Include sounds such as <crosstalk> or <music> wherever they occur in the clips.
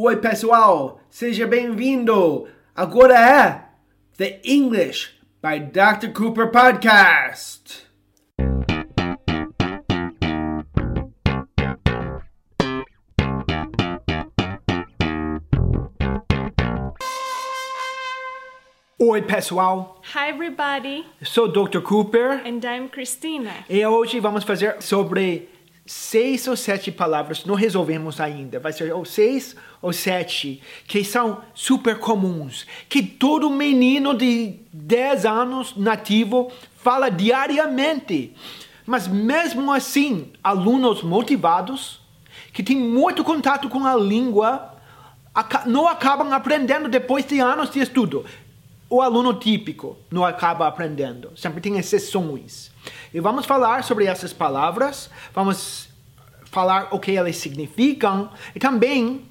Oi, pessoal, seja bem-vindo. Agora é The English by Dr. Cooper Podcast. Oi, pessoal. Hi, everybody, Eu sou Dr. Cooper and I'm Christina. e hoje vamos fazer sobre seis ou sete palavras. Não resolvemos ainda. Vai ser ou seis ou sete que são super comuns, que todo menino de 10 anos nativo fala diariamente. Mas mesmo assim, alunos motivados que têm muito contato com a língua não acabam aprendendo depois de anos de estudo. O aluno típico não acaba aprendendo, sempre tem exceções. E vamos falar sobre essas palavras, vamos falar o que elas significam e também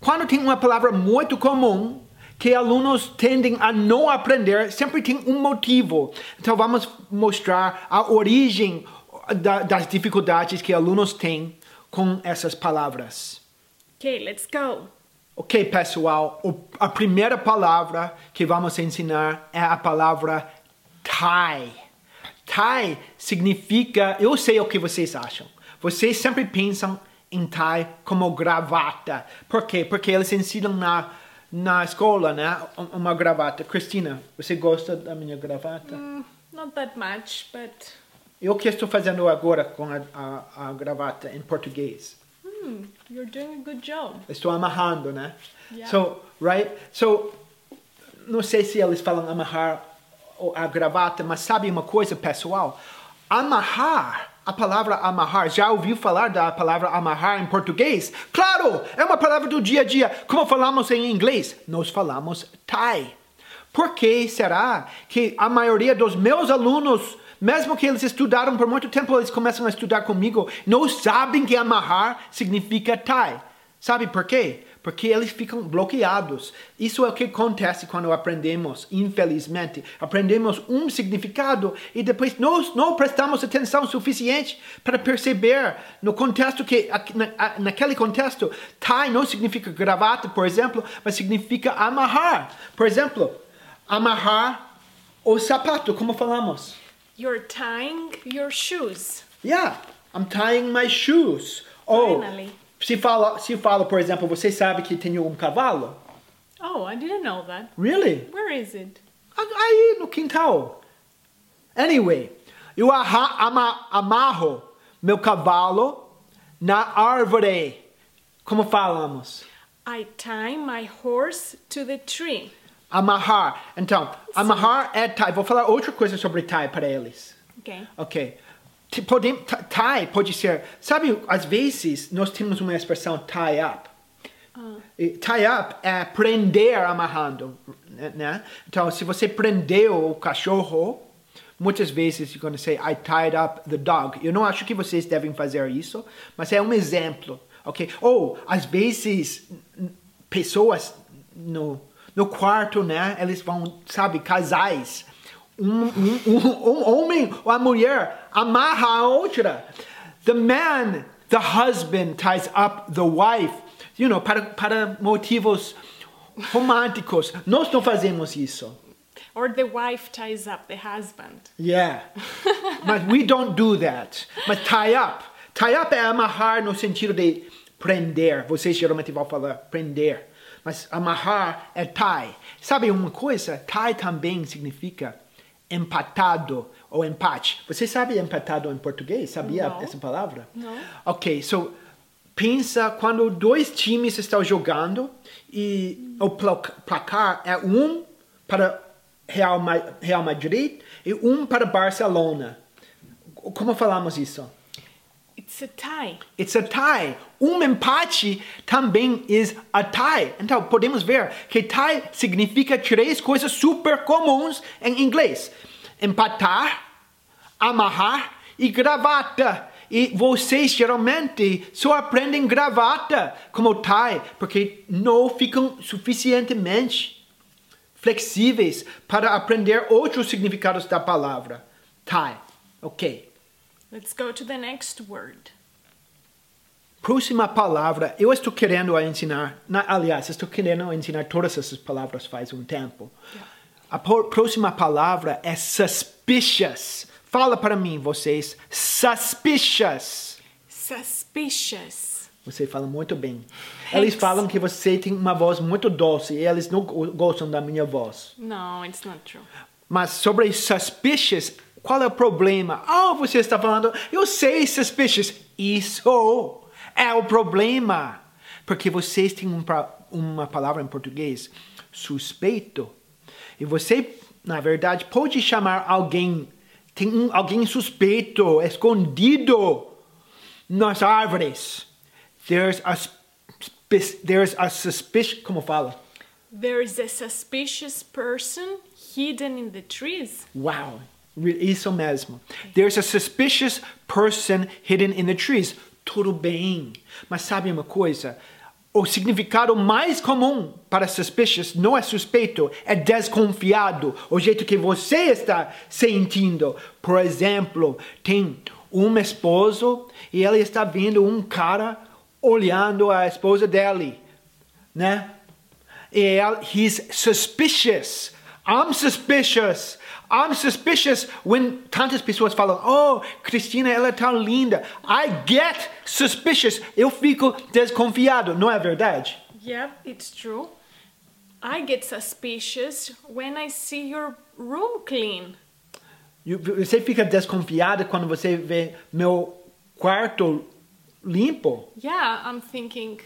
quando tem uma palavra muito comum que alunos tendem a não aprender, sempre tem um motivo. Então vamos mostrar a origem da- das dificuldades que alunos têm com essas palavras. Okay, let's go. Ok, pessoal, a primeira palavra que vamos ensinar é a palavra tie. Tie significa, eu sei o que vocês acham. Vocês sempre pensam em tie como gravata. Por quê? Porque eles ensinam na, na escola, né? Um- Uma gravata. Cristina, você gosta da minha gravata? Not that much, but E o que estou fazendo agora com a, a, a gravata em português? Hmm, you're doing a good job. Estou amarrando, né? Yeah. So, right? So, não sei se eles falam amarrar ou a gravata, mas sabe uma coisa, pessoal? Amarrar, a palavra amarrar, já ouviu falar da palavra amarrar em português? Claro, é uma palavra do dia a dia. Como falamos em inglês? Nós falamos tie. Por que será que a maioria dos meus alunos, mesmo que eles estudaram por muito tempo, eles começam a estudar comigo, não sabem que amarrar significa tie? Sabe por quê? Porque eles ficam bloqueados. Isso é o que acontece quando aprendemos, infelizmente. Aprendemos um significado e depois nós não prestamos atenção suficiente para perceber no contexto que, na- naquele contexto, tie não significa gravata, por exemplo, mas significa amarrar. Por exemplo, amarrar o sapato, como falamos. You're tying your shoes. Yeah, I'm tying my shoes. Ou, Finally. se fala, se fala, por exemplo, você sabe que tem um cavalo? Oh, I didn't know that. Really? Where is it? Aí no quintal. Anyway, eu ama- amarro meu cavalo na árvore. Como falamos? I tie my horse to the tree. Amarrar. Então, amarrar é tie. Vou falar outra coisa sobre tie para eles. Ok. T- Podem, t- tie pode ser. Sabe, às vezes nós temos uma expressão tie up. E tie up é prender amarrando, né? Então, se você prendeu o cachorro, muitas vezes you're going to say I tied up the dog. Eu não acho que vocês devem fazer isso, mas é um exemplo, ok? Ou às vezes pessoas no no quarto, né? Eles vão, sabe, casais. Um, um, um, um homem ou a mulher amarra a outra. The man, the husband ties up the wife, you know, para, para motivos românticos. Nós não fazemos isso. Or the wife ties up the husband. Yeah. <laughs> Mas we don't do that. Mas tie up. Tie up é amarrar no sentido de prender. Vocês geralmente vão falar prender. Mas amarrar é tie. Sabe uma coisa? Tie também significa empatado ou empate. Você sabe empatado em português? Sabia Não. essa palavra? Não. Ok, so pensa quando dois times estão jogando e o pla- placar é um para Real Madrid e um para Barcelona. Como falamos isso? It's a tie. It's a tie. Um empate também is a tie. Então, podemos ver que tie significa três coisas super comuns em inglês: empatar, amarrar e gravata. E vocês geralmente só aprendem gravata como tie porque não ficam suficientemente flexíveis para aprender outros significados da palavra. Tie. Ok. Let's go to the next word. Próxima palavra, eu estou querendo ensinar, na, aliás, estou querendo ensinar todas essas palavras faz um tempo. A po- próxima palavra é suspicious. Fala para mim, vocês, suspicious. Suspicious. Você fala muito bem. Eles falam que você tem uma voz muito doce e eles não go- gostam da minha voz. No, it's not true. Mas sobre suspicious, qual é o problema? Oh, você está falando, eu sei suspicious. Isso é o problema. Porque vocês têm um uma palavra em português, suspeito. E você, na verdade, pode chamar alguém, tem um, alguém suspeito, escondido nas árvores. There's a, there's a suspicion, como fala? There is a suspicious person hidden in the trees. Wow, isso mesmo. There's a suspicious person hidden in the trees. Tudo bem, mas sabe uma coisa? O significado mais comum para suspicious não é suspeito, é desconfiado. O jeito que você está sentindo. Por exemplo, tem um esposo e ele está vendo um cara olhando a esposa dele, né? And he's suspicious. I'm suspicious. I'm suspicious when tantas pessoas falam, oh, Cristina, ela tá linda. I get suspicious. Eu fico desconfiado, não é verdade? Yeah, it's true. I get suspicious when I see your room clean. Você fica desconfiado quando você vê meu quarto limpo? Yeah, I'm thinking.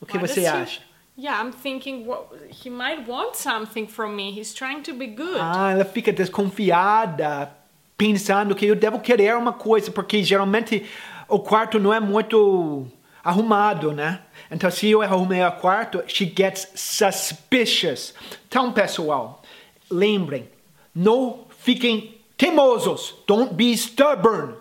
O que você acha? Yeah, I'm thinking what he might want something from me. He's trying to be good. Ah, ela fica desconfiada, pensando que eu devo querer uma coisa, porque geralmente o quarto não é muito arrumado, né? Então, se eu arrumei o quarto, she gets suspicious. Então, pessoal, lembrem, não fiquem teimosos. Don't be stubborn.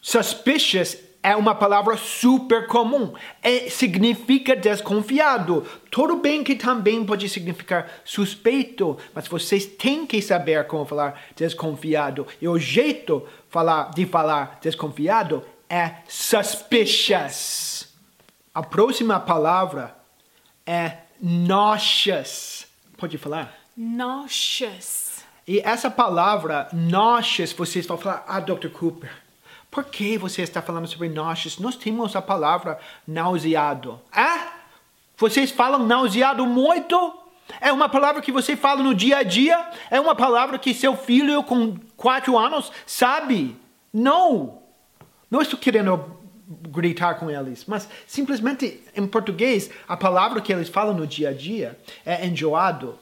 Suspicious é uma palavra super comum. É, significa desconfiado. Tudo bem que também pode significar suspeito, mas vocês têm que saber como falar desconfiado. E o jeito falar, de falar desconfiado é suspicious. A próxima palavra é nauseous. Pode falar? Nauseous. E essa palavra nauseous, vocês vão falar, ah, Dr. Cooper, por que você está falando sobre nauseous? Nós temos a palavra nauseado. Ah? Vocês falam nauseado muito? É uma palavra que você fala no dia a dia? É uma palavra que seu filho com quatro anos sabe? Não! Não estou querendo gritar com eles, mas simplesmente em português, a palavra que eles falam no dia a dia é enjoado.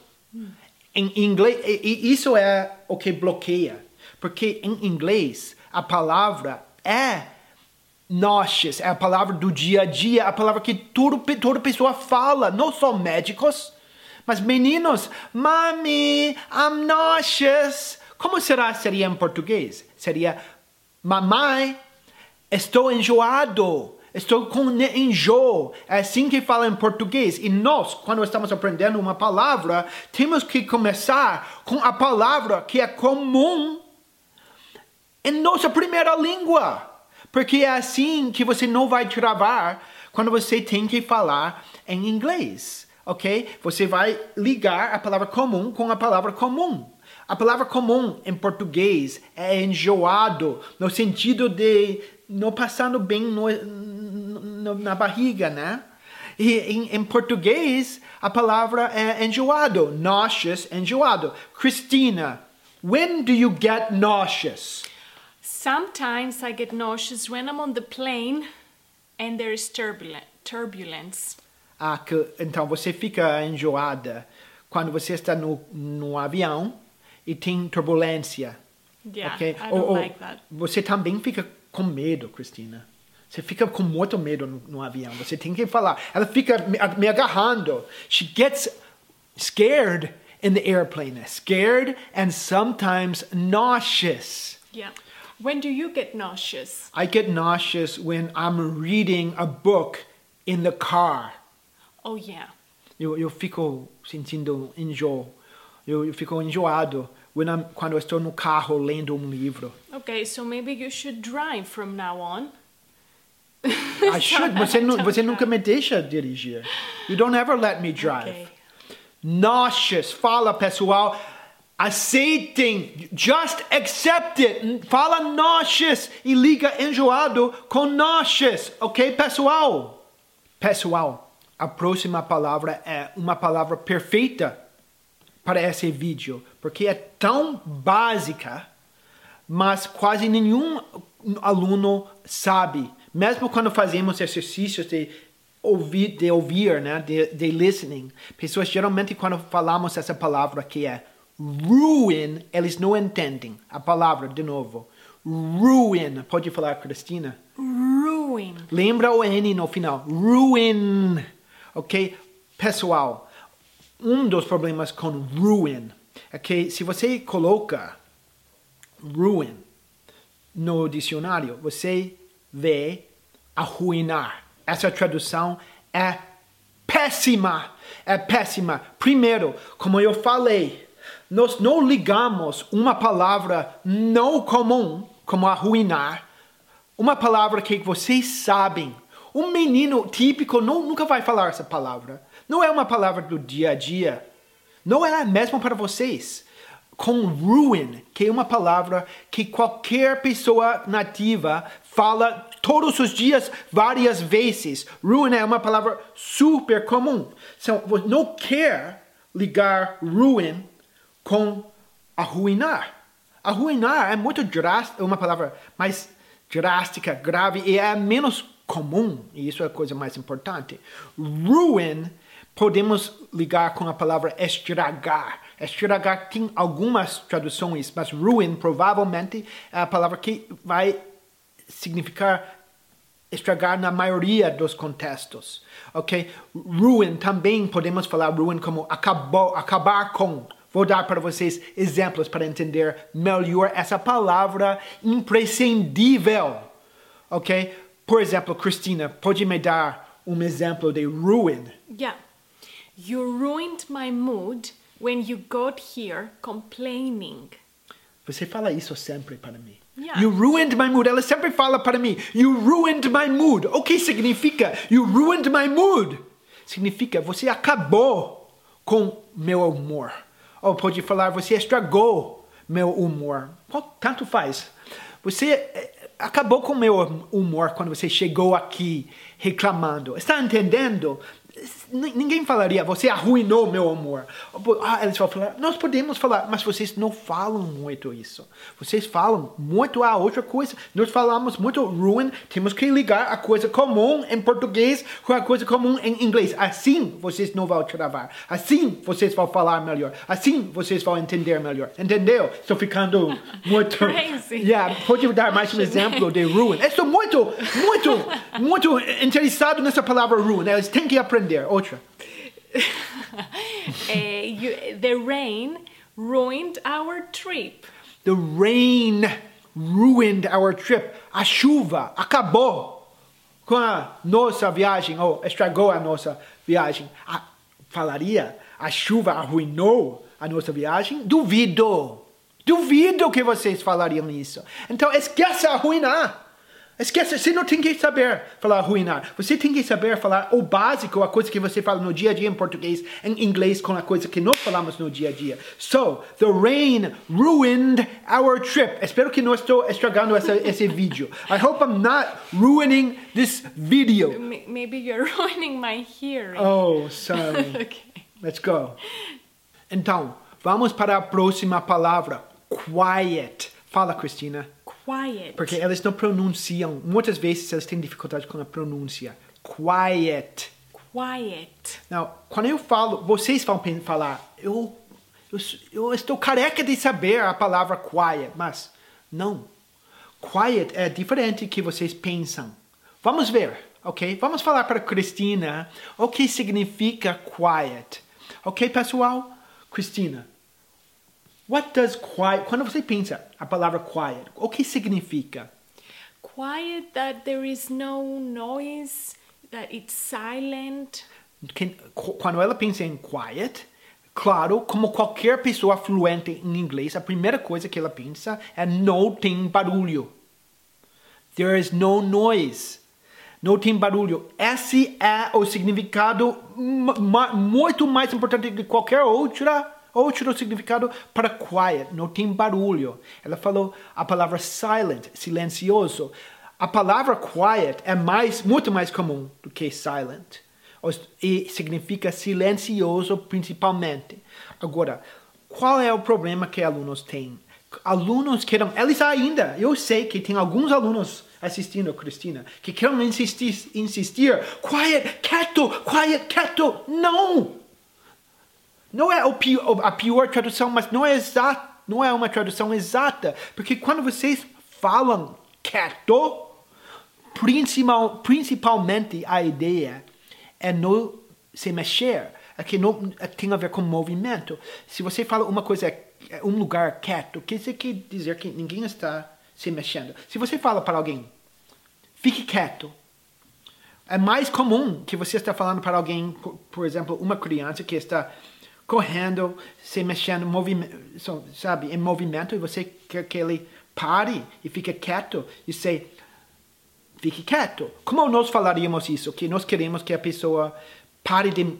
Em inglês, e isso é o que bloqueia. Porque em inglês, a palavra é nauseous, é a palavra do dia a dia, a palavra que toda pessoa fala, não só médicos, mas meninos, mami, I'm nauseous. Como será seria em português? Seria, mamãe, estou enjoado. Estou com enjoo. É assim que fala em português. E nós, quando estamos aprendendo uma palavra, temos que começar com a palavra que é comum em nossa primeira língua. Porque é assim que você não vai travar quando você tem que falar em inglês, ok? Você vai ligar a palavra comum com a palavra comum. A palavra comum em português é enjoado, no sentido de não passando bem no- no- na barriga, né? E em, em português, a palavra é enjoado, nauseous, enjoado. Cristina, when do you get nauseous? Sometimes I get nauseous when I'm on the plane and there is turbulence. Ah, que, então você fica enjoada quando você está no, no avião e tem turbulência. Yeah, ok? I don't ou like that. Você também fica com medo, Cristina. Você fica com muito medo no, no avião. Você tem que falar. Ela fica me, me agarrando. She gets scared in the airplane. Scared and sometimes nauseous. Yeah. When do you get nauseous? I get nauseous when I'm reading a book in the car. Oh, yeah. Eu, eu fico sentindo enjoo. Eu, eu fico enjoado when I'm, quando eu estou no carro lendo um livro. Okay, so maybe you should drive from now on. <laughs> I should. Você, nu- você nunca me deixa dirigir. You don't ever let me drive. Okay. Nauseous. Fala, pessoal. Aceitem. Just accept it. Fala nauseous e liga enjoado com nauseous. Ok, pessoal? Pessoal, a próxima palavra é uma palavra perfeita para esse vídeo, porque é tão básica, mas quase nenhum aluno sabe. Mesmo quando fazemos exercícios de ouvir, de ouvir, né, de, de listening, pessoas geralmente quando falamos essa palavra que é ruin, eles não entendem a palavra de novo. Ruin, pode falar, Cristina? Ruin. Lembra o N no final. Ruin. Ok? Pessoal, um dos problemas com ruin é que se você coloca ruin no dicionário, você vê arruinar. Essa tradução é péssima. É péssima. Primeiro, como eu falei, nós não ligamos uma palavra não comum, como arruinar, uma palavra que vocês sabem. Um menino típico não, nunca vai falar essa palavra. Não é uma palavra do dia a dia. Não é mesmo para vocês. Com ruin, que é uma palavra que qualquer pessoa nativa fala todos os dias, várias vezes. Ruin é uma palavra super comum. Então, não quer ligar ruin com arruinar. Arruinar é muito drástico, é uma palavra mais drástica, grave e é menos comum, e isso é a coisa mais importante. Ruin podemos ligar com a palavra estragar. Estragar tem algumas traduções, mas ruin provavelmente é a palavra que vai significar estragar na maioria dos contextos, ok? Ruin também podemos falar ruin como acabou, acabar com. Vou dar para vocês exemplos para entender melhor essa palavra imprescindível, ok? Por exemplo, Cristina, pode me dar um exemplo de ruin? Yeah. You ruined my mood when you got here complaining. Você fala isso sempre para mim. Yeah. You ruined my mood. Ela sempre fala para mim. You ruined my mood. O que significa? You ruined my mood. Significa você acabou com meu humor. Ou pode falar você estragou meu humor. Tanto faz. Você eh, acabou com meu humor quando você chegou aqui reclamando. Está entendendo? Ninguém falaria, você arruinou meu humor. Ah, eles vão falar, nós podemos falar, mas vocês não falam muito isso. Vocês falam muito a outra coisa. Nós falamos muito ruin, temos que ligar a coisa comum em português com a coisa comum em inglês. Assim vocês não vão travar. Assim vocês vão falar melhor. Assim vocês vão entender melhor. Entendeu? Estou ficando muito. <laughs> Crazy. Yeah, pode dar mais um exemplo de ruin. Estou muito, muito, muito interessado nessa palavra ruin. Eles têm que aprender. Outra. <laughs> Eh, you, the rain ruined our trip. The rain ruined our trip. A chuva acabou com a nossa viagem, ou estragou a nossa viagem. A, falaria, a chuva arruinou a nossa viagem? Duvido. Duvido que vocês falariam isso. Então esqueça arruinar. Esqueça, você não tem que saber falar arruinar. Você tem que saber falar o básico, a coisa que você fala no dia a dia em português, em inglês, com a coisa que nós falamos no dia a dia. So, the rain ruined our trip. Espero que não estou estragando essa, esse vídeo. I hope I'm not ruining this video. Maybe you're <laughs> ruining my hearing. Oh, <laughs> sorry. Okay. Let's go. Então, vamos para a próxima palavra. Quiet. Fala, Cristina. Quiet. Porque eles não pronunciam. Muitas vezes eles têm dificuldade com a pronúncia. Quiet. Quiet. Now, quando eu falo, vocês vão falar, eu, eu, eu estou careca de saber a palavra quiet, mas não. Quiet é diferente que vocês pensam. Vamos ver, ok? Vamos falar para Cristina o que significa quiet. Ok, pessoal? Cristina, what does quiet, quando você pensa a palavra quiet, o que significa? Quiet that there is no noise, that it's silent. Quando ela pensa em quiet, claro, como qualquer pessoa fluente em inglês, a primeira coisa que ela pensa é não tem barulho. There is no noise. Não tem barulho. Esse é o significado muito mais importante de qualquer outra outro significado para quiet. Não tem barulho. Ela falou a palavra silent, silencioso. A palavra quiet é mais muito mais comum do que silent. E significa silencioso principalmente. Agora, qual é o problema que alunos têm? Alunos querem, eles ainda, eu sei que tem alguns alunos assistindo, Cristina, que querem insistir, insistir, quiet, quieto, quiet, quieto. Não! Não é o pi- a pior tradução, mas não é exata, não é uma tradução exata, porque quando vocês falam quieto, principal, principalmente a ideia é não se mexer, é que não é, tem a ver com movimento. Se você fala uma coisa, é um lugar quieto, quer dizer, quer dizer que ninguém está se mexendo. Se você fala para alguém, fique quieto, é mais comum que você está falando para alguém, por exemplo, uma criança que está correndo, se mexendo, movimento, sabe, em movimento, e você quer que ele pare e fique quieto e say, fique quieto. Como nós falaríamos isso? Que nós queremos que a pessoa pare de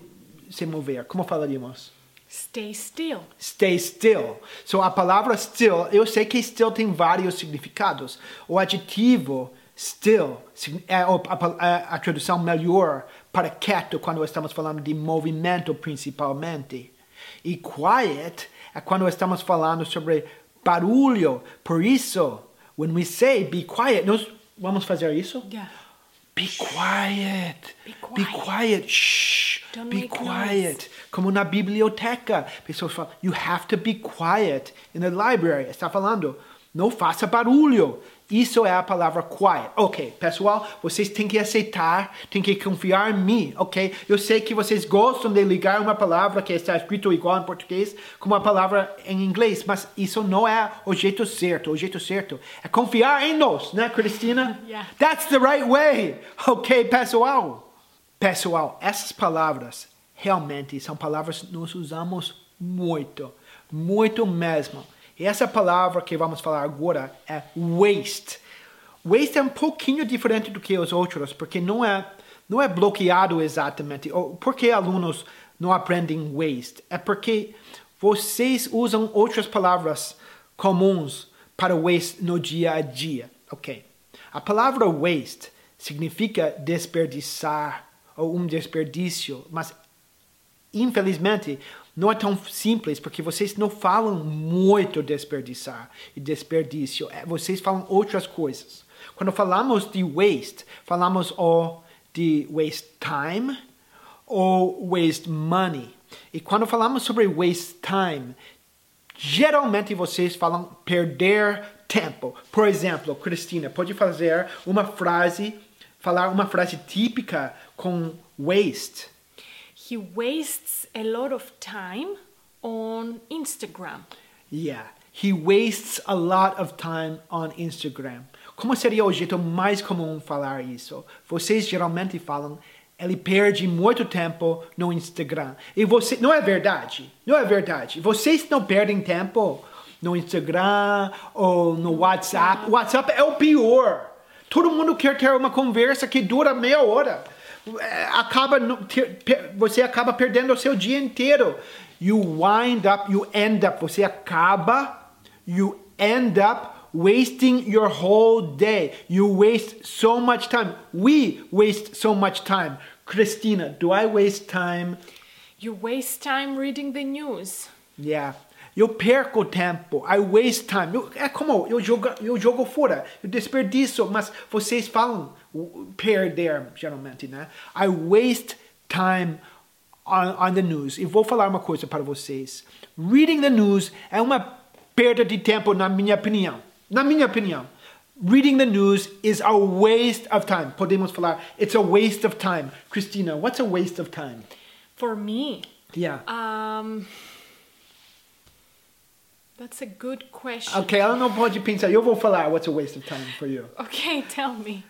se mover. Como falaríamos? Stay still. Stay still. So a palavra still, eu sei que still tem vários significados. O adjetivo still é a- a tradução melhor para quieto quando estamos falando de movimento principalmente. E quiet é quando estamos falando sobre barulho. Por isso, when we say be quiet, nós vamos fazer isso? Yeah. Be quiet. Be Be quiet. quiet. Shh. Don't be quiet. Como na biblioteca. Pessoas falam, you have to be quiet in the library. Está falando, não faça barulho. Isso é a palavra quiet. Ok, pessoal, vocês têm que aceitar, têm que confiar em mim, ok? Eu sei que vocês gostam de ligar uma palavra que está escrito igual em português com uma palavra em inglês, mas isso não é o jeito certo. O jeito certo é confiar em nós, né, Cristina? Yeah. That's the right way. Ok, pessoal? Pessoal, essas palavras realmente são palavras que nós usamos muito, muito mesmo. E essa palavra que vamos falar agora é waste. Waste é um pouquinho diferente do que os outros, porque não é, não é bloqueado exatamente. Por que alunos não aprendem waste? É porque vocês usam outras palavras comuns para waste no dia a dia. Ok. A palavra waste significa desperdiçar ou um desperdício, mas infelizmente não é tão simples porque vocês não falam muito desperdiçar e desperdício, É, vocês falam outras coisas. Quando falamos de waste, falamos ou de waste time ou waste money. E quando falamos sobre waste time, geralmente vocês falam perder tempo. Por exemplo, Cristina, pode fazer uma frase, falar uma frase típica com waste. He wastes a lot of time on Instagram. Yeah. He wastes a lot of time on Instagram. Como seria o jeito mais comum falar isso? Vocês geralmente falam ele perde muito tempo no Instagram. E você não é verdade. Não é verdade. Vocês não perdem tempo no Instagram ou no WhatsApp. O WhatsApp é o pior. Todo mundo quer ter uma conversa que dura meia hora. É, Acaba você acaba perdendo o seu dia inteiro. You wind up, you end up. Você acaba, you end up wasting your whole day. You waste so much time. We waste so much time. Christina, do I waste time? You waste time reading the news. Yeah. Eu perco tempo. I waste time. Eu- é como eu jogo, eu jogo fora. Eu desperdiço. Mas vocês falam perder, geralmente, né? I waste time on, on the news. E vou falar uma coisa para vocês. Reading the news é uma perda de tempo, na minha opinião. Na minha opinião. Reading the news is a waste of time. Podemos falar, it's a waste of time. Christina, what's a waste of time? For me, Yeah. um, that's a good question. Ok, ela não pode pensar. Eu vou falar what's a waste of time for you. Okay, tell me.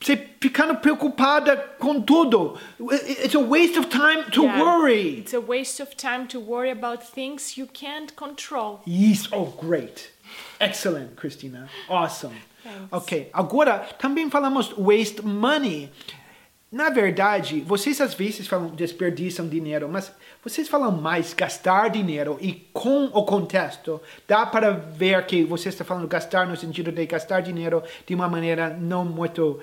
Você ficando preocupada com tudo. It's a waste of time to Yeah, worry. It's a waste of time to worry about things you can't control. Yes, oh great. Excellent, Christina. Awesome. Thanks. Ok. Agora, também falamos waste money. Na verdade, vocês às vezes falam desperdiçam dinheiro, mas vocês falam mais gastar dinheiro e com o contexto dá para ver que você está falando gastar no sentido de gastar dinheiro de uma maneira não muito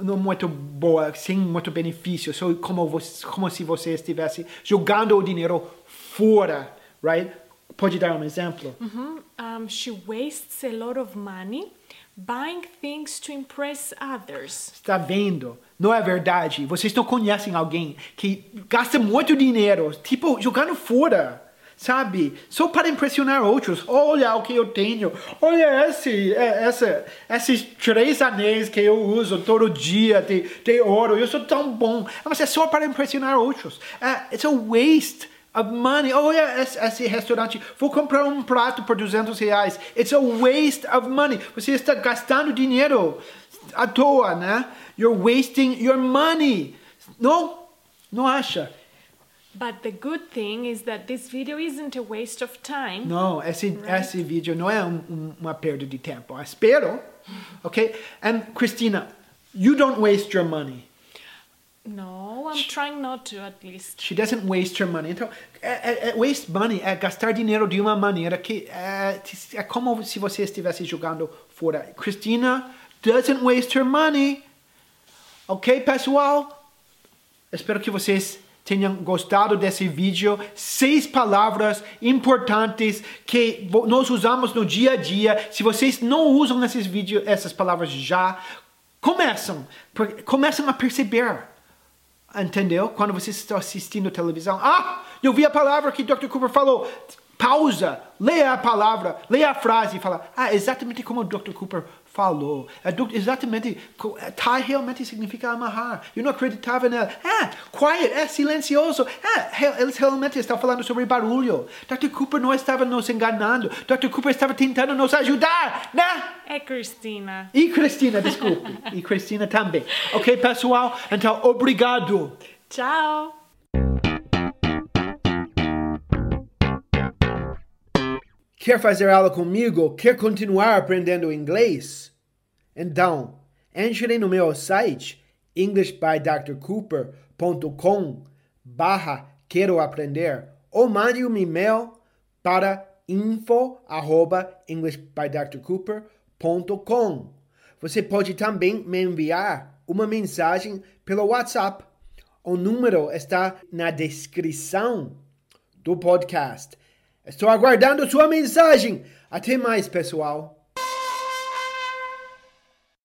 não muito boa, sem muito benefício, só como, você, como se você estivesse jogando o dinheiro fora, right? Pode dar um exemplo? Mhm. Um, she wastes a lot of money buying things to impress others. Está vendo? Não é verdade? Vocês não conhecem alguém que gasta muito dinheiro, tipo, jogando fora, sabe? Só para impressionar outros. Olha o que eu tenho. Olha esse, é, essa, esses três anéis que eu uso todo dia de, de ouro. Eu sou tão bom. Mas é só para impressionar outros. É, it's a waste of money. Olha esse, esse restaurante. Vou comprar um prato por 200 reais. It's a waste of money. Você está gastando dinheiro à toa, né? You're wasting your money. Não? Não acha? But the good thing is that this video isn't a waste of time. Não, esse, esse vídeo não é um- um- uma perda de tempo. Espero. Ok? And Christina, you don't waste your money. No, I'm trying not to at least. She doesn't waste her money. Então, é- é waste money é gastar dinheiro de uma maneira que é, é como se você estivesse jogando fora. Christina doesn't waste her money. Ok, pessoal? Espero que vocês tenham gostado desse vídeo. Seis palavras importantes que nós usamos no dia a dia. Se vocês não usam esses vídeos, essas palavras já, começam, começam a perceber. Entendeu? Quando você está assistindo televisão, ah, eu vi a palavra que Dr. Cooper falou. Pausa, leia a palavra, leia a frase e fala, ah, exatamente como o Dr. Cooper falou. É do- exatamente, é, tie realmente significa amarrar. Eu não acreditava nela. Ah, quiet, é silencioso. Re- eles realmente estão falando sobre barulho. Dr. Cooper não estava nos enganando. Dr. Cooper estava tentando nos ajudar, né? É Christina. E Cristina, desculpe. E Cristina também. Ok, pessoal? Então, obrigado. Ciao. Quer fazer aula comigo? Quer continuar aprendendo inglês? Então, entre no meu site englishbydrcooper.com barra quero aprender ou mande um e-mail para info arroba englishbydrcooper.com Você pode também me enviar uma mensagem pelo WhatsApp. O número está na descrição do podcast. Estou aguardando sua mensagem. Até mais, pessoal.